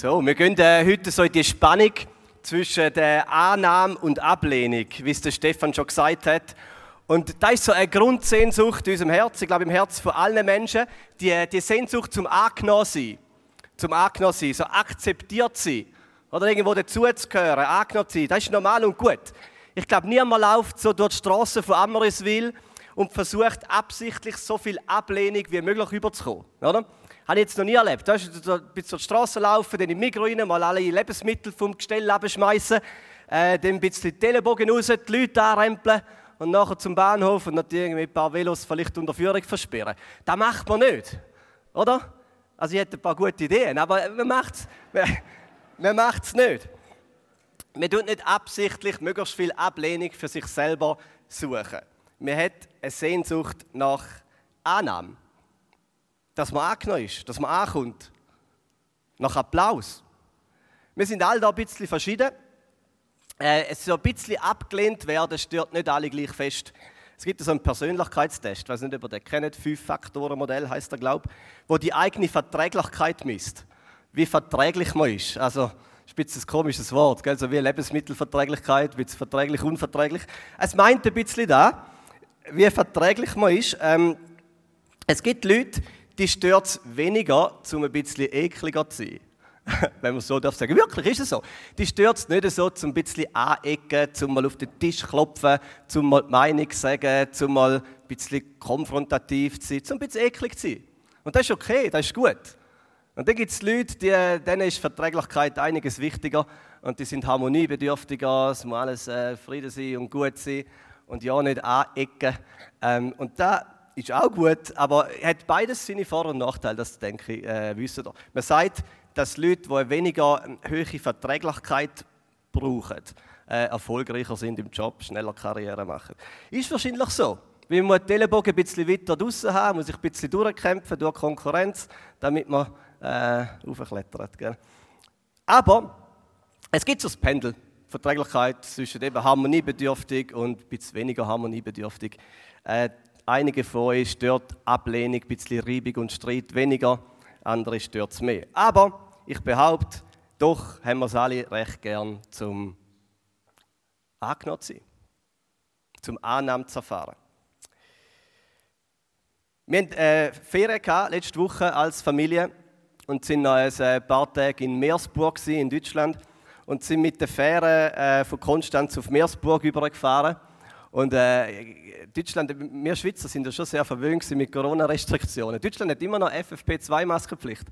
So, wir gehen äh, heute so in die Spannung zwischen der Annahme und Ablehnung, wie es der Stefan schon gesagt hat. Und da ist so eine Grundsehnsucht in unserem Herzen, ich glaube im Herzen von allen Menschen, die, die Sehnsucht zum angenommen sein, zum angenommen sein, so akzeptiert sein oder irgendwo dazuzugehören, angenommen sein, das ist normal und gut. Ich glaube, niemand läuft so durch die Straßen von Amriswil und versucht absichtlich so viel Ablehnung wie möglich überzukommen, oder? Habe ich jetzt noch nie erlebt. Du hast so bis zur Straße laufen, dann im Mikro rein, mal alle Lebensmittel vom Gestell abschmeißen, äh, dann ein bisschen die Telebogen raus, die Leute anrempeln und nachher zum Bahnhof und natürlich mit ein paar Velos vielleicht unter Führung versperren. Das macht man nicht, oder? Also ich hätte ein paar gute Ideen, aber man macht es man, man macht's nicht. Man tut nicht absichtlich möglichst viel Ablehnung für sich selber suchen. Man hat eine Sehnsucht nach Annahme dass man angenommen ist, dass man ankommt. Nach Applaus. Wir sind alle da ein bisschen verschieden. Äh, es soll ein bisschen abgelehnt werden, stört nicht alle gleich fest. Es gibt so einen Persönlichkeitstest, ich weiß nicht, ob ihr den kennt, Fünf-Faktoren-Modell heißt er, glaube ich, wo die eigene Verträglichkeit misst. Wie verträglich man ist. Also, ist ein komisches Wort, gell? so wie Lebensmittelverträglichkeit, wie verträglich, unverträglich. Es meint ein bisschen da, wie verträglich man ist. Ähm, es gibt Leute, die stört es weniger, um ein bisschen ekliger zu sein. Wenn man so darf sagen. Wirklich ist es so. Die stört es nicht so, um ein bisschen anecken, um mal auf den Tisch klopfen, um mal die Meinung sagen, um mal ein bisschen konfrontativ zu sein, um ein bisschen eklig zu sein. Und das ist okay, das ist gut. Und dann gibt es Leute, die, denen ist Verträglichkeit einiges wichtiger und die sind harmoniebedürftiger, es muss alles äh, Frieden sein und gut sein und ja nicht anecken. Ähm, und da ist auch gut, aber hat beides seine Vor- und Nachteile, das denke ich, äh, wissen ihr. Man sagt, dass Leute, die eine weniger hohe Verträglichkeit brauchen, äh, erfolgreicher sind im Job, schneller Karriere machen. Ist wahrscheinlich so. Weil man den Ellenbogen ein bisschen weiter draußen haben, muss sich ein bisschen durchkämpfen durch Konkurrenz, damit man äh, aufklettert. Gell? Aber es gibt so das Pendel, Verträglichkeit zwischen eben harmoniebedürftig und ein bisschen weniger harmoniebedürftig. Äh, Einige von euch stört Ablehnung, ein bisschen Reibung und Streit weniger, andere stört es mehr. Aber ich behaupte, doch haben wir es alle recht gern zum angenommen zu zum Annahmen zu erfahren. Wir hatten äh, Ferien letzte Woche als Familie und sind noch ein äh, paar Tage in Meersburg in Deutschland und sind mit der Fähre äh, von Konstanz auf Meersburg übergefahren. Und äh, Deutschland, wir Schweizer sind ja schon sehr verwöhnt mit Corona-Restriktionen. Deutschland hat immer noch FFP2-Maskenpflicht.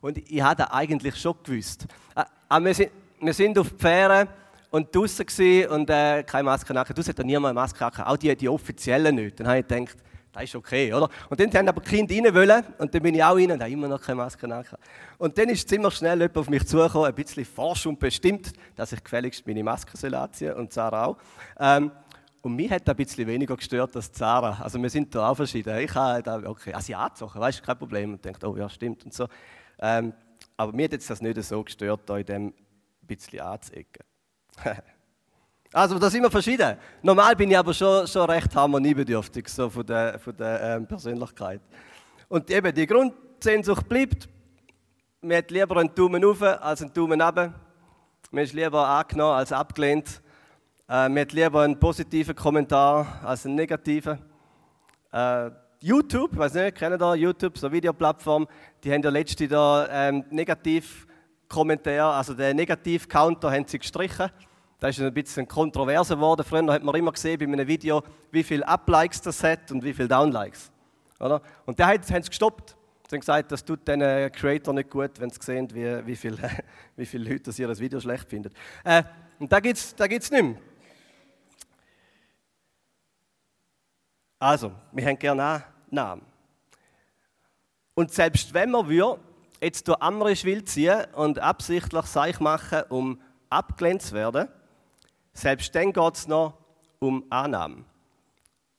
Und ich hatte eigentlich schon gewusst. Äh, aber wir, sind, wir sind auf die Fähre und draußen und äh, keine Maske nachher. Draußen hat da niemand eine Maske nachher. Auch die, die offiziellen nicht. Dann habe ich gedacht, das ist okay, oder? Und dann haben aber die Kinder rein wollen, und dann bin ich auch rein und habe immer noch keine Maske nachher. Und dann ist ziemlich schnell jemand auf mich zugekommen, ein bisschen forsch und bestimmt, dass ich gefälligst meine Maske anziehen soll und Sarah auch. Ähm, und mich hat ein bisschen weniger gestört als Zara. Also wir sind da auch verschieden. Ich habe da, okay, also angezogen, weißt du, kein Problem. Und denkt, oh ja, stimmt und so. Ähm, aber mir hat jetzt das nicht so gestört, da in dem bisschen anzuecken. also da sind wir verschieden. Normal bin ich aber schon, schon recht harmoniebedürftig, so von der, von der ähm, Persönlichkeit. Und eben die Grundsehnsucht bleibt, man hat lieber einen Daumen rauf als einen Daumen runter. Man ist lieber angenommen als abgelehnt. Äh, mir hat lieber einen positiven Kommentar als einen negativen. Äh, YouTube, ich weiß nicht, kennen da YouTube, so eine Videoplattform, die haben ja letzte da ähm, Negativ-Kommentar, also den Negativ-Counter haben sie gestrichen. Das ist ein bisschen kontroverser geworden. Früher hat man immer gesehen bei einem Video, wie viele Uplikes das hat und wie viele Downlikes. Oder? Und da haben sie gestoppt. Sie haben gesagt, das tut den Creator nicht gut, wenn sie sehen, wie, wie viele wie viel Leute das ihr Video schlecht finden. Äh, und da gibt es da gibt's nicht mehr. Also, wir haben gerne Namen. Und selbst wenn wir wir jetzt durch andere Schwil ziehen und absichtlich Seich machen, um abgelehnt zu werden, selbst dann geht es noch um Annahmen.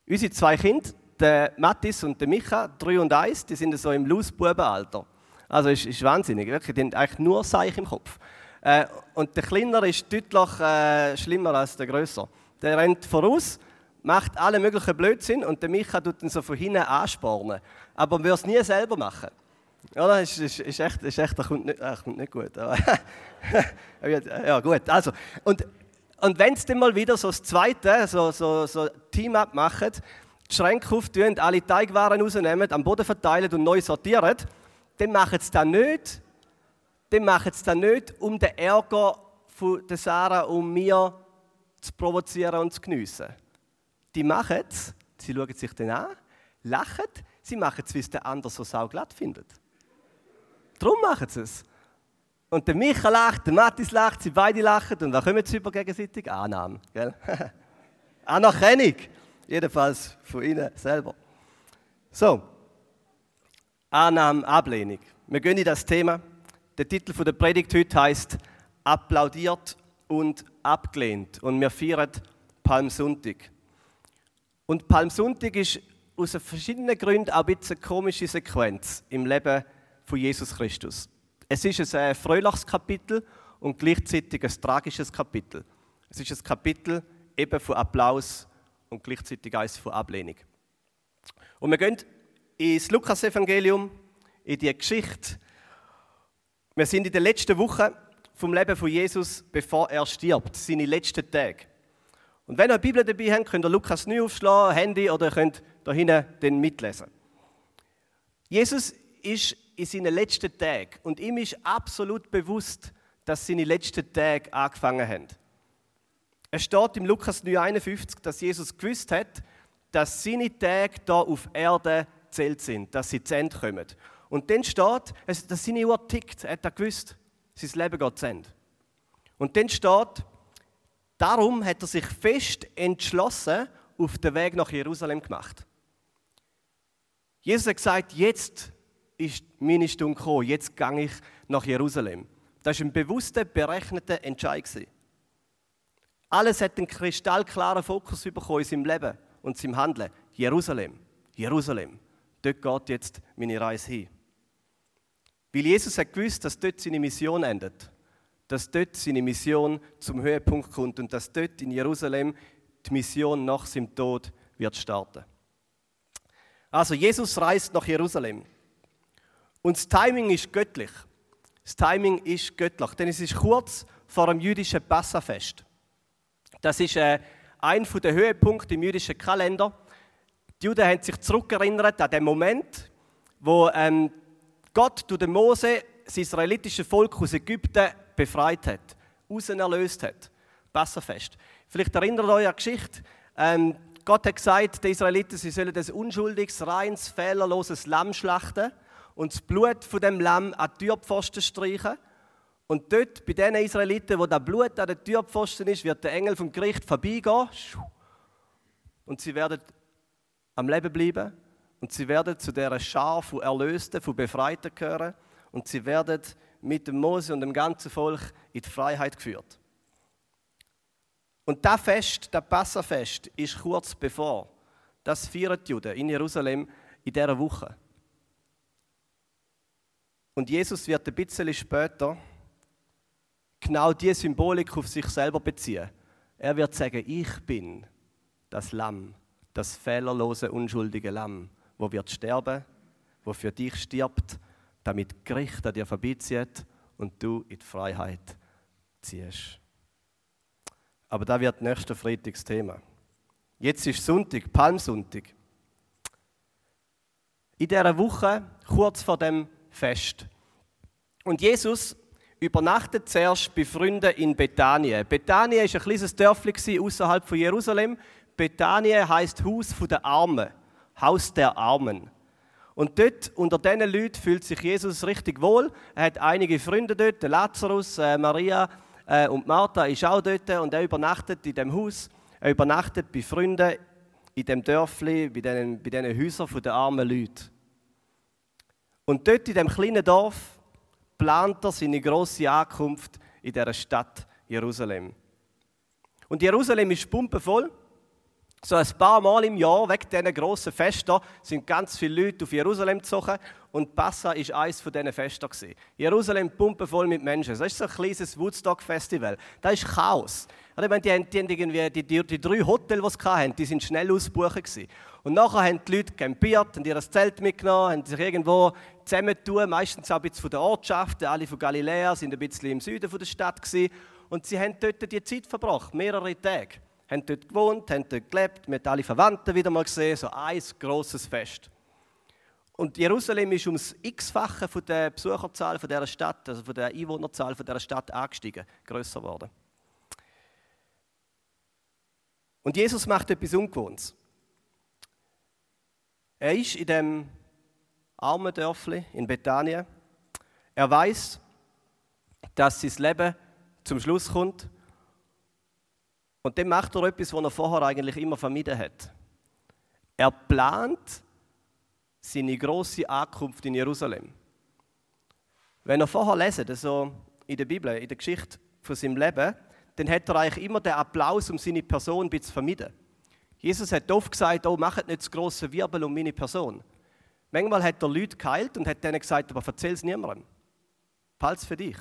Unsere zwei Kinder, der Mathis und der Micha, drei und eins, die sind so im Lausbubenalter. Also ist, ist wahnsinnig, wirklich, die haben eigentlich nur Seich im Kopf. Äh, und der Kleinere ist deutlich äh, schlimmer als der Größere. Der rennt voraus macht alle möglichen Blödsinn und der Micha tut ihn so von hinten anspornen. Aber er würde es nie selber machen. Oder? Ist, ist, ist echt, ist echt, das kommt nicht, kommt nicht gut. Ja, gut. Also, und und wenn sie dann mal wieder so das zweite, so, so, so Team-Up machen, die Schränke auftun, alle Teigwaren rausnehmen, am Boden verteilen und neu sortieren, dann machen sie das nicht, dann machen sie das nicht, um den Ärger von der Sarah und mir zu provozieren und zu geniessen. Die machen es, sie schauen sich dann an, lachen, sie machen es, wie es der andere so sauglatt findet. Darum machen sie es. Und der Micha lacht, der Mathis lacht, sie beide lachen und was kommen sie über gegenseitig? Annahme. Gell? Anerkennung. Jedenfalls von ihnen selber. So. Annahme, Ablehnung. Wir gehen in das Thema. Der Titel der Predigt heute heißt Applaudiert und abgelehnt. Und wir feiern Palmsonntag. Und Palmsonntag ist aus verschiedenen Gründen auch ein bisschen eine komische Sequenz im Leben von Jesus Christus. Es ist ein fröhliches Kapitel und gleichzeitig ein tragisches Kapitel. Es ist ein Kapitel eben von Applaus und gleichzeitig eines von Ablehnung. Und wir gehen ins Lukas-Evangelium, in die Geschichte. Wir sind in der letzten Woche vom Leben von Jesus, bevor er stirbt, seine letzten Tage. Und wenn ihr eine Bibel dabei habt, könnt ihr Lukas 9 aufschlagen, Handy oder könnt da hinten mitlesen. Jesus ist in seinen letzten Tagen und ihm ist absolut bewusst, dass seine letzten Tage angefangen haben. Es steht im Lukas 9,51, dass Jesus gewusst hat, dass seine Tage hier auf Erde zählt sind, dass sie zu Ende kommen. Und dann steht, dass seine Uhr tickt, hat er gewusst, sein Leben geht zu Ende. Und dann steht, darum hat er sich fest entschlossen auf den Weg nach Jerusalem gemacht. Jesus hat gesagt, jetzt ist meine Stunde gekommen, jetzt gehe ich nach Jerusalem. Das war ein bewusster, berechneter Entscheid. Alles hat einen kristallklaren Fokus in seinem Leben und seinem Handeln. Jerusalem, Jerusalem, dort geht jetzt meine Reise hin. Weil Jesus hat gewusst, dass dort seine Mission endet. Dass dort seine Mission zum Höhepunkt kommt und dass dort in Jerusalem die Mission nach seinem Tod wird starten. Also Jesus reist nach Jerusalem. Und das Timing ist göttlich. Das Timing ist göttlich, denn es ist kurz vor dem jüdischen Passafest. Das ist äh, ein der Höhepunkte im jüdischen Kalender. Die Juden haben sich zurückerinnert an den Moment, wo ähm, Gott durch den Mose das israelitische Volk aus Ägypten befreit hat, erlöst hat. Passafest. Vielleicht erinnert euch an die Geschichte. Ähm, Gott hat gesagt, den Israeliten, sie sollen ein unschuldiges, reines, fehlerloses Lamm schlachten und das Blut von dem Lamm an die Türpfosten streichen. Und dort, bei den Israeliten, wo das Blut an den Türpfosten ist, wird der Engel vom Gericht vorbeigehen. Und sie werden am Leben bleiben. Und sie werden zu dieser Schar von Erlösten, von Befreiten gehören. Und sie werden mit dem Mose und dem ganzen Volk in die Freiheit geführt. Und das Fest, das Passafest, ist kurz bevor. Das feiern die Juden in Jerusalem in dieser Woche. Und Jesus wird ein bisschen später genau diese Symbolik auf sich selber beziehen. Er wird sagen, ich bin das Lamm, das fehlerlose, unschuldige Lamm, wo wird sterben, wo für dich stirbt, damit Gericht an dir vorbeizieht und du in die Freiheit ziehst. Aber da wird nächster Freitags Thema. Jetzt ist Sonntag, Palmsonntag. In dieser Woche, kurz vor dem Fest. Und Jesus übernachtet zuerst bei Freunden in Bethanien. Bethanien war ein kleines Dörfli außerhalb von Jerusalem. Bethanien heißt Haus der Armen, Haus der Armen. Und dort, unter diesen Leuten, fühlt sich Jesus richtig wohl. Er hat einige Freunde dort, Lazarus, äh, Maria äh, und Martha ist auch dort und er übernachtet in dem Haus. Er übernachtet bei Freunden in dem Dörfli, bei diesen, bei diesen Häusern der armen Leute. Und dort in dem kleinen Dorf plant er seine große Ankunft in der Stadt Jerusalem. Und Jerusalem ist pumpenvoll. So ein paar Mal im Jahr, wegen diesen grossen Festen, sind ganz viele Leute auf Jerusalem gezogen. und Passa ist eines von diesen Festen. Gewesen. Jerusalem pumpenvoll mit Menschen. Das ist so ein kleines Woodstock-Festival. Da ist Chaos. Ich meine, die, haben, die, irgendwie, die, die, die drei Hotels, die sie hatten, die sind schnell ausgebucht. Und nachher haben die Leute campiert, haben ihr Zelt mitgenommen, haben sich irgendwo zusammentun, meistens auch ein bisschen von der Ortschaft. Alle von Galiläa sind ein bisschen im Süden der Stadt. Gewesen. Und sie haben dort die Zeit verbracht, mehrere Tage. Haben dort gewohnt, haben dort gelebt, mit alle Verwandten wieder mal gesehen, so ein grosses Fest. Und Jerusalem ist ums x-fache von der Besucherzahl von dieser Stadt, also von der Einwohnerzahl von dieser Stadt angestiegen, größer geworden. Und Jesus macht etwas Ungewohntes. Er ist in dem armen Dörfli in Bethanien. Er weiß, dass sein Leben zum Schluss kommt. Und dann macht er etwas, was er vorher eigentlich immer vermieden hat. Er plant seine große Ankunft in Jerusalem. Wenn er vorher lesen, also in der Bibel, in der Geschichte von seinem Leben, dann hat er eigentlich immer den Applaus um seine Person ein bisschen vermieden. Jesus hat oft gesagt, oh, macht nicht zu grossen Wirbel um meine Person. Manchmal hat er Leute geheilt und hat denen gesagt, aber erzähl es niemandem. Es für dich.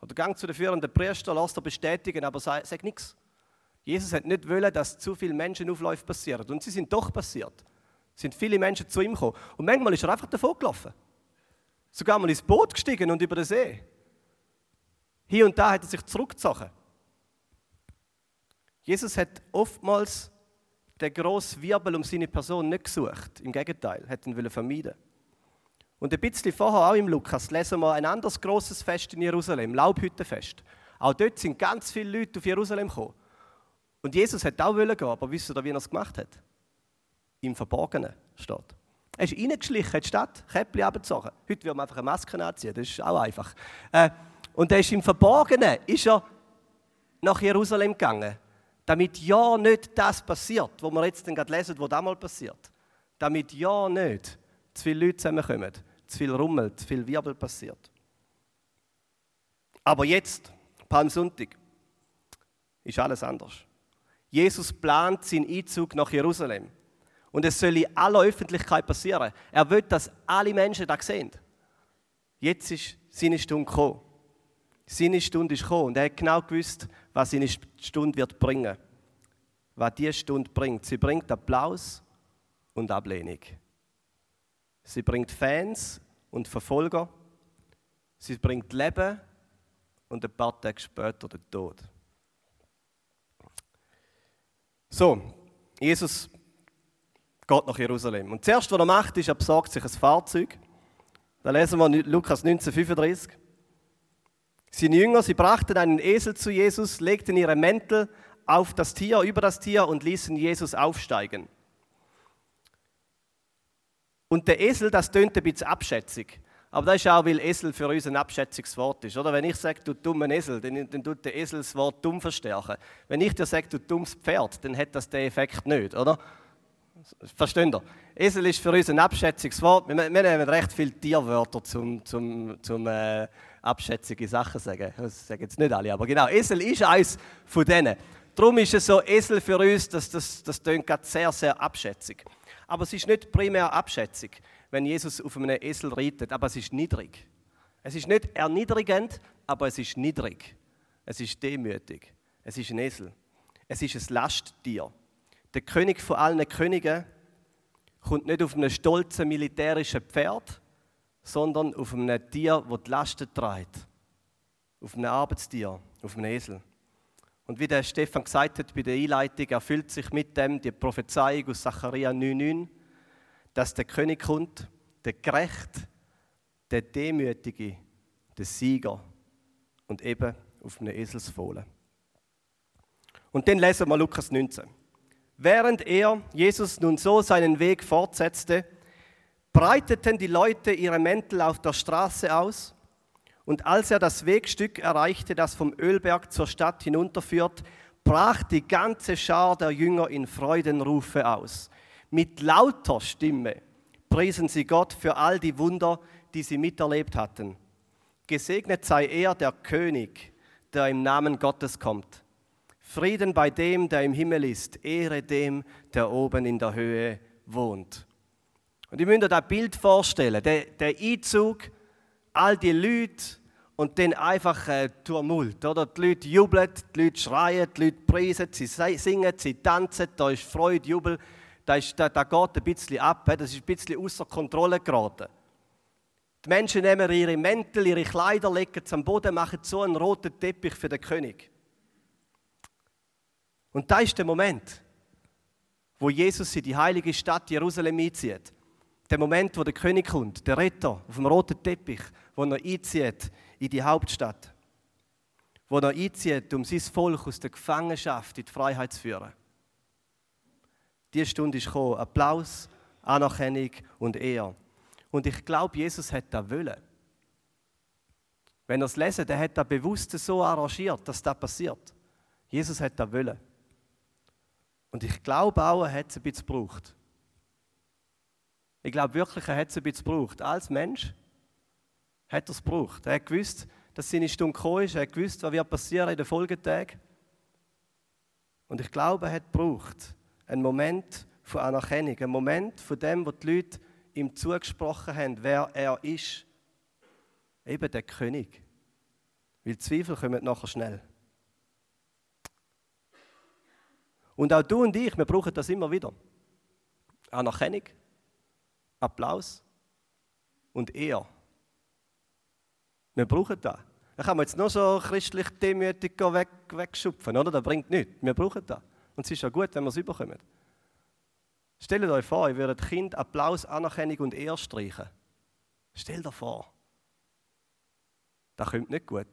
Oder gang zu den führenden Priester, lass dir bestätigen, aber sag, sag nichts. Jesus hat nicht wollen, dass zu viele Menschenaufläufe passieren. Und sie sind doch passiert sind viele Menschen zu ihm gekommen. Und manchmal ist er einfach davon gelaufen. Sogar mal ins Boot gestiegen und über den See. Hier und da hat er sich zurückgezogen. Jesus hat oftmals den grossen Wirbel um seine Person nicht gesucht. Im Gegenteil, hat ihn vermeiden Und ein bisschen vorher auch im Lukas lesen wir ein anderes großes Fest in Jerusalem, Laubhüttenfest. Auch dort sind ganz viele Leute auf Jerusalem gekommen. Und Jesus hat auch wollen gehen, aber wisst ihr, wie er es gemacht hat? im Verborgenen steht. Er ist reingeschlichen in die Stadt, Käppchen abgezogen. Heute wird man einfach eine Maske anziehen, das ist auch einfach. Äh, und er ist im Verborgenen, ist er nach Jerusalem gegangen, damit ja nicht das passiert, was wir jetzt gerade lesen, was damals passiert. Damit ja nicht zu viele Leute zusammenkommen, zu viel Rummel, zu viel Wirbel passiert. Aber jetzt, Palmsonntag, ist alles anders. Jesus plant seinen Einzug nach Jerusalem. Und es soll in aller Öffentlichkeit passieren. Er will, dass alle Menschen das sehen. Jetzt ist seine Stunde gekommen. Seine Stunde ist gekommen und er hat genau gewusst, was seine Stunde wird bringen. Was diese Stunde bringt. Sie bringt Applaus und Ablehnung. Sie bringt Fans und Verfolger. Sie bringt Leben und ein paar Tage später den Tod. So, Jesus geht nach Jerusalem. Und zuerst, was er macht, ist, er besorgt sich ein Fahrzeug. Da lesen wir Lukas 1935. Seine Jünger, sie brachten einen Esel zu Jesus, legten ihre Mäntel auf das Tier, über das Tier und ließen Jesus aufsteigen. Und der Esel, das tönt ein bisschen abschätzig. Aber das ist auch, weil Esel für uns ein abschätzungswort ist. Oder? Wenn ich sage, du dummer Esel, dann, dann tut der Esel das Wort dumm verstärken. Wenn ich dir sage, du dummes Pferd, dann hat das den Effekt nicht, oder? Versteht ihr? Esel ist für uns ein Abschätzungswort. Wir, wir nehmen recht viele Tierwörter zum, zum, zum äh, abschätzige Sachen sagen. Das sagen jetzt nicht alle, aber genau. Esel ist eins von denen. Darum ist es so, Esel für uns, das, das, das klingt sehr, sehr abschätzig. Aber es ist nicht primär abschätzig, wenn Jesus auf einem Esel reitet, aber es ist niedrig. Es ist nicht erniedrigend, aber es ist niedrig. Es ist demütig. Es ist ein Esel. Es ist ein Lasttier. Der König von allen Königen kommt nicht auf einem stolzen militärischen Pferd, sondern auf einem Tier, das die Lasten trägt. Auf einem Arbeitstier, auf einem Esel. Und wie der Stefan gesagt hat bei der Einleitung, erfüllt sich mit dem die Prophezeiung aus Zachariah 9,9, dass der König kommt, der Gerecht, der Demütige, der Sieger und eben auf einem Eselsfohlen. Und dann lesen wir Lukas 19. Während er, Jesus, nun so seinen Weg fortsetzte, breiteten die Leute ihre Mäntel auf der Straße aus. Und als er das Wegstück erreichte, das vom Ölberg zur Stadt hinunterführt, brach die ganze Schar der Jünger in Freudenrufe aus. Mit lauter Stimme priesen sie Gott für all die Wunder, die sie miterlebt hatten. Gesegnet sei er, der König, der im Namen Gottes kommt. Frieden bei dem, der im Himmel ist, Ehre dem, der oben in der Höhe wohnt. Und ich müsst euch das Bild vorstellen, der, der Einzug, all die Leute und dann einfach äh, Tumult. Oder? Die Leute jubeln, die Leute schreien, die Leute preisen, sie singen, sie tanzen, da ist Freude, Jubel. Da, ist, da, da geht ein bisschen ab, das ist ein bisschen außer Kontrolle geraten. Die Menschen nehmen ihre Mäntel, ihre Kleider, legen sie am Boden, machen so einen roten Teppich für den König. Und da ist der Moment, wo Jesus in die heilige Stadt Jerusalem einzieht. Der Moment, wo der König kommt, der Retter auf dem roten Teppich, wo er einzieht in die Hauptstadt. Wo er einzieht, um sein Volk aus der Gefangenschaft in die Freiheit zu führen. Die Stunde ist gekommen. Applaus, Anerkennung und Ehre. Und ich glaube, Jesus hat das wollen. Wenn ihr es lesen, der hat das bewusst so arrangiert, dass das passiert. Jesus hat das wollen. Und ich glaube auch, er hat es ein bisschen gebraucht. Ich glaube wirklich, er hat es ein bisschen gebraucht. Als Mensch hat er es gebraucht. Er hat gewusst, dass seine Stunde gekommen ist. Er hat gewusst, was wird passieren in den Folgetagen. Und ich glaube, er hat gebraucht einen Moment von Anerkennung, einen Moment von dem, wo die Leute ihm zugesprochen haben, wer er ist. Eben der König. Weil Zweifel kommen nachher schnell. Und auch du und ich, wir brauchen das immer wieder. Anerkennung, Applaus und Ehr. Wir brauchen das. Da kann man jetzt nur so christlich demütig weg, wegschupfen, oder? Das bringt nichts. Wir brauchen das. Und es ist ja gut, wenn wir es überkommen. Stellt euch vor, ihr würdet Kind Applaus, Anerkennung und Ehr streichen. Stellt euch vor. Das kommt nicht gut.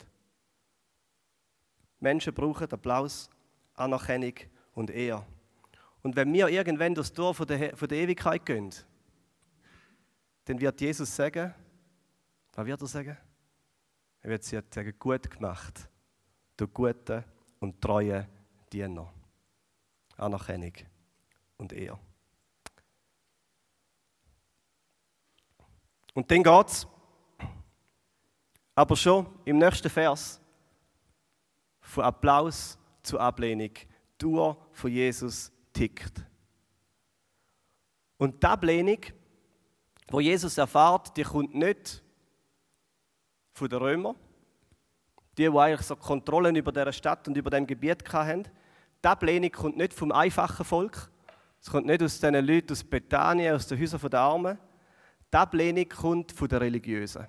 Menschen brauchen Applaus, Anerkennung und Ehr. Und wenn wir irgendwann das Tor von der, von der Ewigkeit gehen, dann wird Jesus sagen, was wird er sagen? Er wird sagen, gut gemacht, du gute und treue Diener. Anerkennung und Ehr. Und dann geht es aber schon im nächsten Vers von Applaus zu Ablehnung. Die Uhr von Jesus tickt. Und die Ablehnung, wo Jesus erfahrt, die kommt nicht von den Römern, die, die eigentlich so Kontrollen über dieser Stadt und über dem Gebiet hatten. Die Ablehnung kommt nicht vom einfachen Volk, es kommt nicht aus den Leuten aus Bethanien, aus den Häusern der Armen. Die Ablehnung kommt von den Religiösen.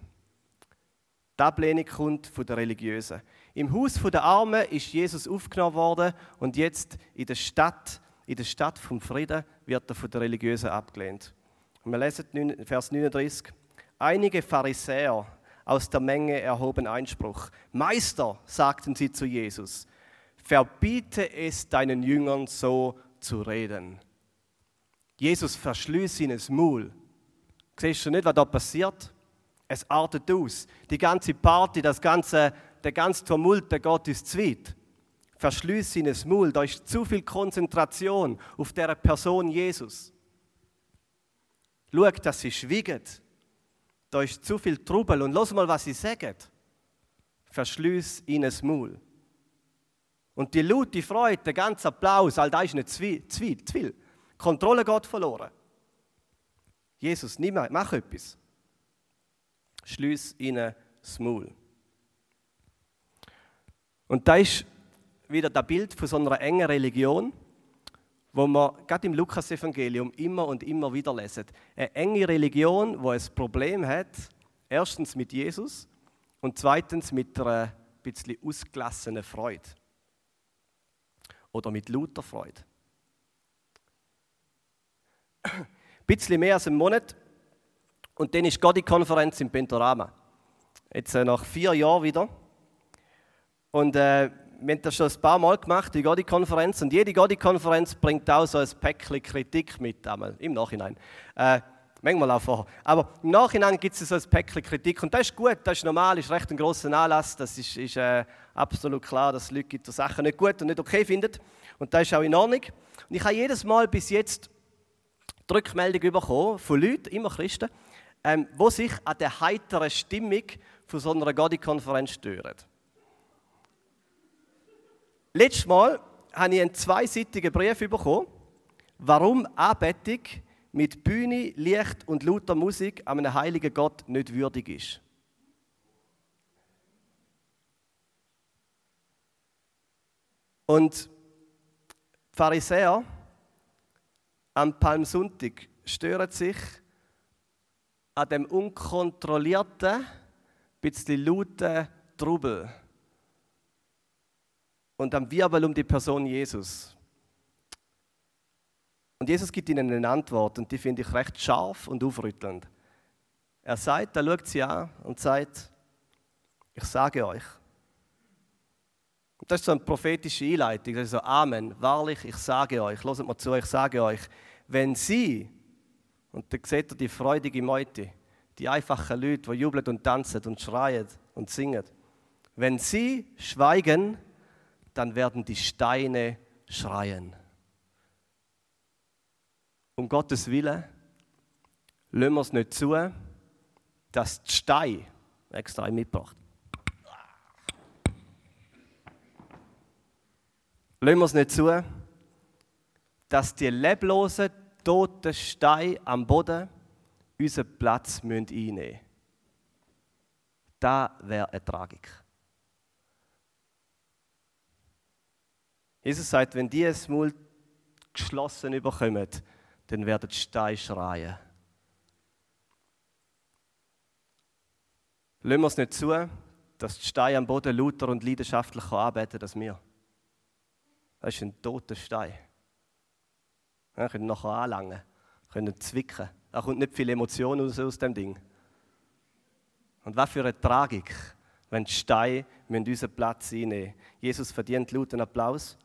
Die Ablehnung kommt von den Religiösen. Im Haus der Armen ist Jesus aufgenommen worden und jetzt in der Stadt, in der Stadt vom Frieden, wird er von den Religiösen abgelehnt. Und wir lesen Vers 39. Einige Pharisäer aus der Menge erhoben Einspruch. Meister, sagten sie zu Jesus, verbiete es deinen Jüngern so zu reden. Jesus verschließt ihnen das Maul. Siehst du nicht, was da passiert? Es artet aus. Die ganze Party, das ganze, der ganze Tumult, der geht ins Zweit. Verschließt ihnen das Maul. Da ist zu viel Konzentration auf der Person Jesus. Schau, dass sie schwiegen. Da ist zu viel Trubel. Und los mal, was sie sagen. Verschließ ihnen das Maul. Und die laute Freude, der ganze Applaus, all das ist nicht zu viel. Zu viel, zu viel. Kontrolle geht verloren. Jesus, nimm, mach etwas. Schließ ihnen das Maul. Und da ist wieder das Bild von so einer engen Religion, wo wir gerade im Lukas-Evangelium immer und immer wieder lesen. Eine enge Religion, wo ein Problem hat, erstens mit Jesus und zweitens mit einer bisschen ausgelassenen Freude. Oder mit lauter Freude. Ein bisschen mehr als einen Monat und dann ist die Konferenz im Pentorama. Jetzt äh, nach vier Jahren wieder. Und äh, wir haben das schon ein paar Mal gemacht, die Godi-Konferenz. Und jede Godi-Konferenz bringt auch so ein Päckchen Kritik mit, einmal, im Nachhinein. Äh, manchmal auch vorher. Aber im Nachhinein gibt es so ein Päckchen Kritik. Und das ist gut, das ist normal, ist recht ein grosser Anlass. Das ist, ist äh, absolut klar, dass es Leute gibt, die Sachen nicht gut und nicht okay finden. Und das ist auch in Ordnung. Und ich habe jedes Mal bis jetzt die Rückmeldung bekommen von Leuten, immer Christen, ähm, wo sich an der heiteren Stimmung von so einer Godi-Konferenz stören. Letztes Mal habe ich einen zweiseitigen Brief bekommen, warum Anbetung mit Bühne, Licht und lauter Musik einem heiligen Gott nicht würdig ist. Und die Pharisäer am Palmsonntag stören sich an dem unkontrollierten, bisschen lauten Trubel und am Wirbel um die Person Jesus. Und Jesus gibt ihnen eine Antwort und die finde ich recht scharf und aufrüttelnd. Er sagt, er schaut sie an und sagt, ich sage euch. Und das ist so eine prophetische Einleitung. Das ist so, Amen, wahrlich, ich sage euch, hört mal zu, ich sage euch, wenn sie, und da seht ihr die freudige Meute, die einfachen Leute, die jubeln und tanzen und schreien und singen, wenn sie schweigen, dann werden die Steine schreien. Um Gottes Willen lassen wir es nicht zu, dass die Steine, extra mitgebracht, lassen wir es nicht zu, dass die leblosen, toten Steine am Boden unseren Platz einnehmen müssen. Das wäre eine Tragik. Jesus sagt, wenn die es Maul geschlossen überkommen, dann werden die Steine schreien. Lassen wir es nicht zu, dass die Steine am Boden lauter und leidenschaftlicher anbeten als wir. Das ist ein toter Stein. Wir können nachher anlangen, können zwicken. Da kommt nicht viel Emotion aus, aus dem Ding. Und was für eine Tragik, wenn die Steine unseren Platz einnehmen Jesus verdient lauten Applaus.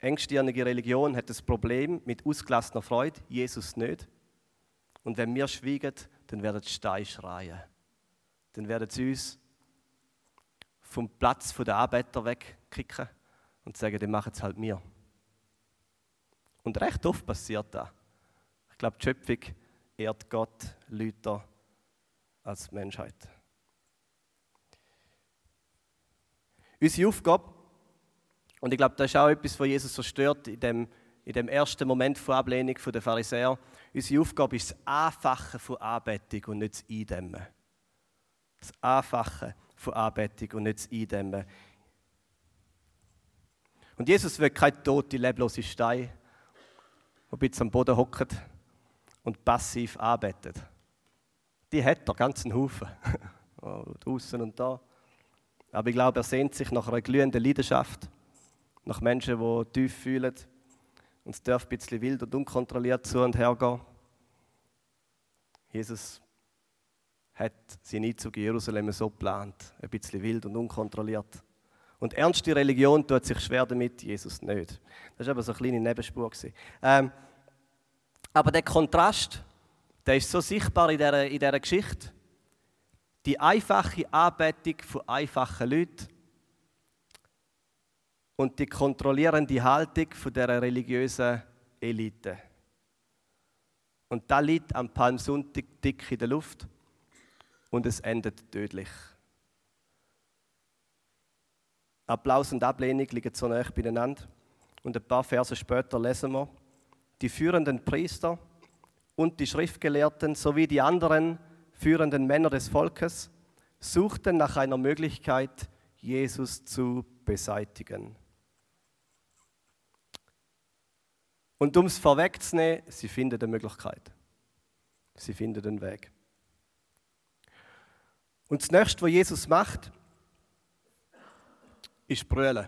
Engstirnige Religion hat das Problem mit ausgelassener Freude, Jesus nicht. Und wenn wir schweigen, dann werden die Steine schreien. Dann werden sie uns vom Platz der Arbeiter wegkicken und sagen, dann machen es halt mir. Und recht oft passiert das. Ich glaube, die Schöpfung ehrt Gott Leute als Menschheit. Unsere Aufgabe, und ich glaube, das ist auch etwas, was Jesus zerstört in dem, in dem ersten Moment von Ablehnung der Pharisäer. Unsere Aufgabe ist das Anfachen von Anbetung und nicht das Eindämmen. Das Anfachen von Anbetung und nicht das Eindämmen. Und Jesus will keine tote, leblose Stein, die bisschen am Boden hockt und passiv arbeitet. Die hat er, ganzen Haufen. Draußen und da. Aber ich glaube, er sehnt sich nach einer glühenden Leidenschaft, nach Menschen, die tief fühlen. Und es darf ein bisschen wild und unkontrolliert zu und her gehen. Jesus hat seinen Einzug in Jerusalem so geplant, ein bisschen wild und unkontrolliert. Und ernste Religion tut sich schwer damit, Jesus nicht. Das war aber so eine kleine Nebenspur. Ähm, aber der Kontrast, der ist so sichtbar in dieser, in dieser Geschichte. Die einfache Anbetung von einfachen Leuten und die kontrollierende Haltung der religiösen Elite. Und da liegt am Palmsonntag dick in der Luft und es endet tödlich. Applaus und Ablehnung liegen so nah beieinander. Und ein paar Verse später lesen wir, die führenden Priester und die Schriftgelehrten sowie die anderen führenden Männer des Volkes suchten nach einer Möglichkeit, Jesus zu beseitigen. Und um es vorwegzunehmen, sie finden eine Möglichkeit. Sie finden den Weg. Und das nächste, was Jesus macht, ist brüllen.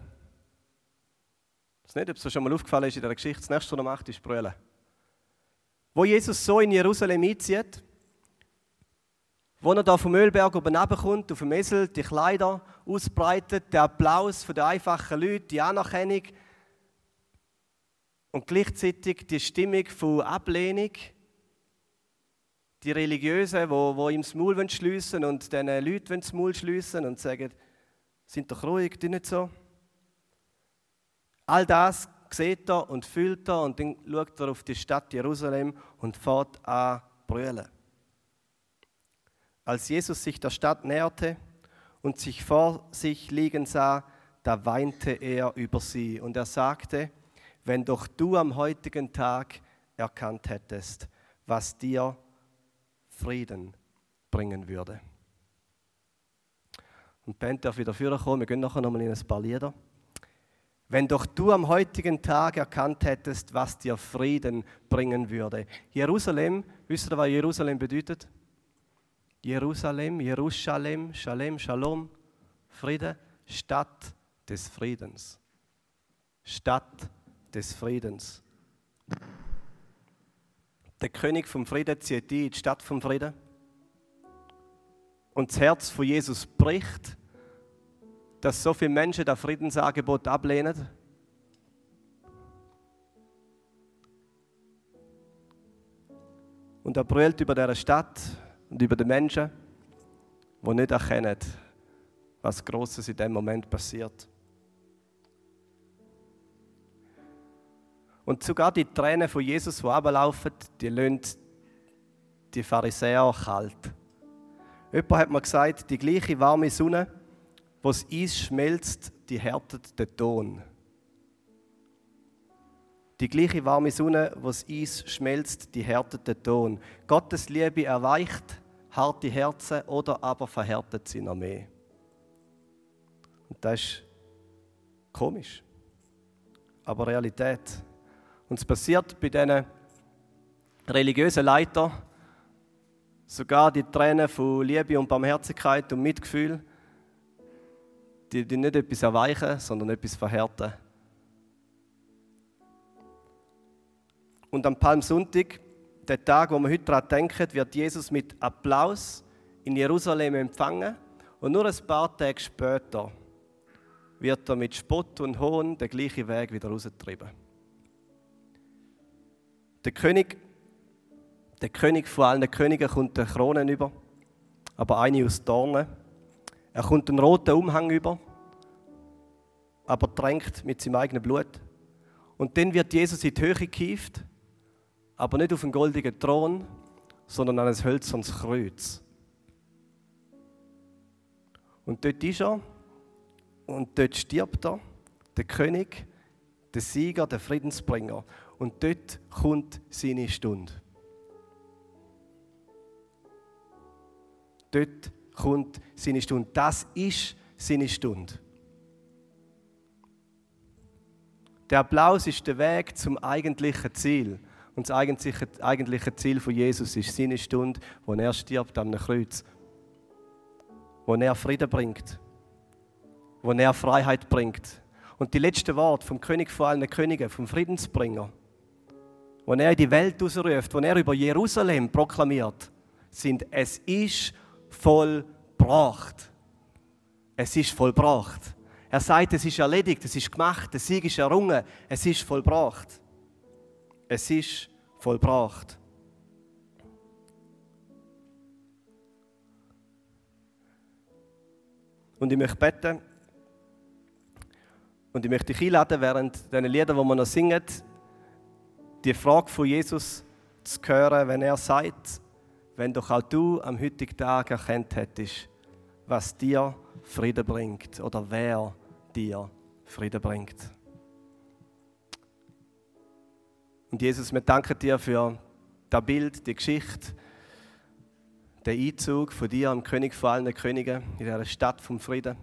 Ich weiß nicht, ob es schon mal aufgefallen ist in der Geschichte. Das nächste, was er macht, ist brüllen. Wo Jesus so in Jerusalem einzieht, wo er da vom Ölberg oben runterkommt, auf dem Esel, die Kleider ausbreitet, der Applaus von den einfachen Leuten, die Anerkennung und gleichzeitig die Stimmung von Ablehnung, die Religiösen, wo, wo ihm das Maul schliessen und diesen Leuten das Maul schliessen und sagen, sind doch ruhig, die nicht so. All das sieht er und fühlt er und dann schaut er auf die Stadt Jerusalem und fährt an brüllen. Als Jesus sich der Stadt näherte und sich vor sich liegen sah, da weinte er über sie und er sagte, wenn doch du am heutigen Tag erkannt hättest, was dir Frieden bringen würde. Und Band darf wieder vorkommen. Wir gehen nachher nochmal in ein paar Lieder. Wenn doch du am heutigen Tag erkannt hättest, was dir Frieden bringen würde. Jerusalem, wisst ihr, was Jerusalem bedeutet? Jerusalem, Jerusalem, Shalem, Shalom, Friede, Stadt des Friedens. Stadt des Friedens. Der König vom Frieden zieht in die Stadt vom Frieden. Und das Herz von Jesus bricht dass so viele Menschen das Friedensangebot ablehnen? Und er brüllt über diese Stadt und über die Menschen, die nicht erkennen, was Großes in dem Moment passiert. Und sogar die Tränen von Jesus, die ablaufen, die lassen die Pharisäer kalt. Jemand hat mir gesagt, die gleiche warme Sonne, wo das Eis schmelzt, die härtet den Ton. Die gleiche warme Sonne, wo das Eis schmelzt, die härtet den Ton. Gottes Liebe erweicht harte Herzen oder aber verhärtet sie noch mehr. Und das ist komisch, aber Realität. Und es passiert bei diesen religiösen Leitern, sogar die Tränen von Liebe und Barmherzigkeit und Mitgefühl, die, die nicht etwas erweichen, sondern etwas verhärten. Und am Palmsonntag, der Tag, wo wir heute daran denken, wird Jesus mit Applaus in Jerusalem empfangen. Und nur ein paar Tage später wird er mit Spott und Hohn den gleichen Weg wieder rausgetrieben. Der König, der König von allen Königen kommt eine Krone über, aber eine aus Dornen. Er kommt einen roten Umhang über, aber tränkt mit seinem eigenen Blut. Und dann wird Jesus in die Höhe gehievt, aber nicht auf einen goldenen Thron, sondern an ein hölzernes Kreuz. Und dort ist er und dort stirbt er, der König, der Sieger, der Friedensbringer. Und dort kommt seine Stunde. Dort kommt seine Stunde. Das ist seine Stunde. Der Applaus ist der Weg zum eigentlichen Ziel. Und das eigentliche Ziel von Jesus ist seine Stunde, wo er stirbt am Kreuz. Wo er Frieden bringt. Wo er Freiheit bringt. Und die letzten Worte vom König vor allen Königen, vom Friedensbringer, wo er in die Welt ausruft, wo er über Jerusalem proklamiert, sind: Es ist vollbracht. Es ist vollbracht. Er sagt, es ist erledigt, es ist gemacht, der Sieg ist errungen, es ist vollbracht. Es ist vollbracht. Und ich möchte beten und ich möchte dich einladen, während diesen Liedern, die wir noch singen, die Frage von Jesus zu hören, wenn er sagt, wenn doch auch du am heutigen Tag erkannt hättest, was dir Frieden bringt oder wer dir Frieden bringt. Und Jesus, wir danken dir für das Bild, die Geschichte, den Einzug von dir am König von allen Königen in dieser Stadt vom Frieden.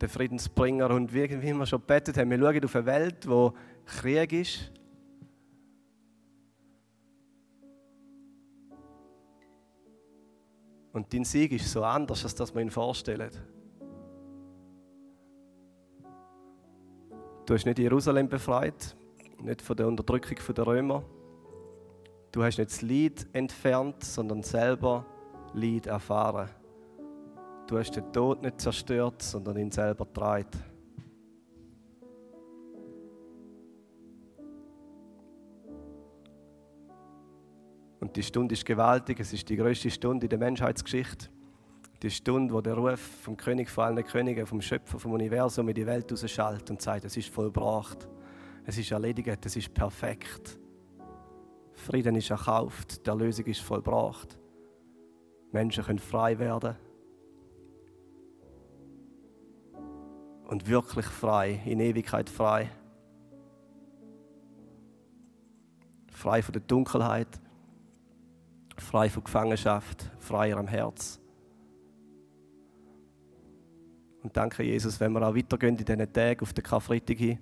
Der Friedensbringer. Und wie, wir schon betet haben, wir schauen auf eine Welt, wo Krieg ist. Und dein Sieg ist so anders, als das wir ihn vorstellen. Du hast nicht Jerusalem befreit, nicht von der Unterdrückung der Römer. Du hast nicht das Leid entfernt, sondern selber Leid erfahren. Du hast den Tod nicht zerstört, sondern ihn selber getragen. Die Stunde ist gewaltig, es ist die größte Stunde in der Menschheitsgeschichte die Stunde, wo der Ruf vom König von allen Königen, vom Schöpfer vom Universum in die Welt rausschaltet und sagt, es ist vollbracht, es ist erledigt, es ist perfekt. Frieden ist erkauft, die Erlösung ist vollbracht. Menschen können frei werden. Und wirklich frei, in Ewigkeit frei. frei von der Dunkelheit, frei von Gefangenschaft, freier am Herz. Und danke, Jesus, wenn wir auch weitergehen in diesen Tagen auf den Karfreitag hin,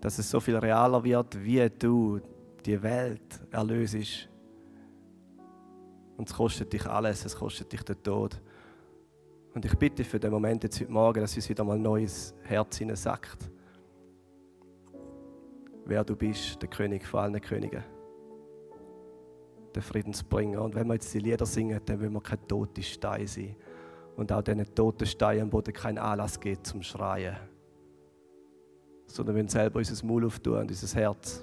dass es so viel realer wird, wie du die Welt erlöst. Und es kostet dich alles, es kostet dich den Tod. Und ich bitte für den Moment jetzt heute Morgen, dass uns wieder mal ein neues Herz sagt, wer du bist, der König von allen Königen, der Friedensbringer. Und wenn wir jetzt die Lieder singen, dann will wir kein toter Stein sein und auch diesen toten Steinen am Boden keinen Anlass gibt zum Schreien, sondern wir selber unser Maul auftun und unser Herz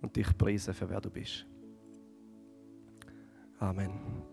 und dich preisen für wer du bist. Amen.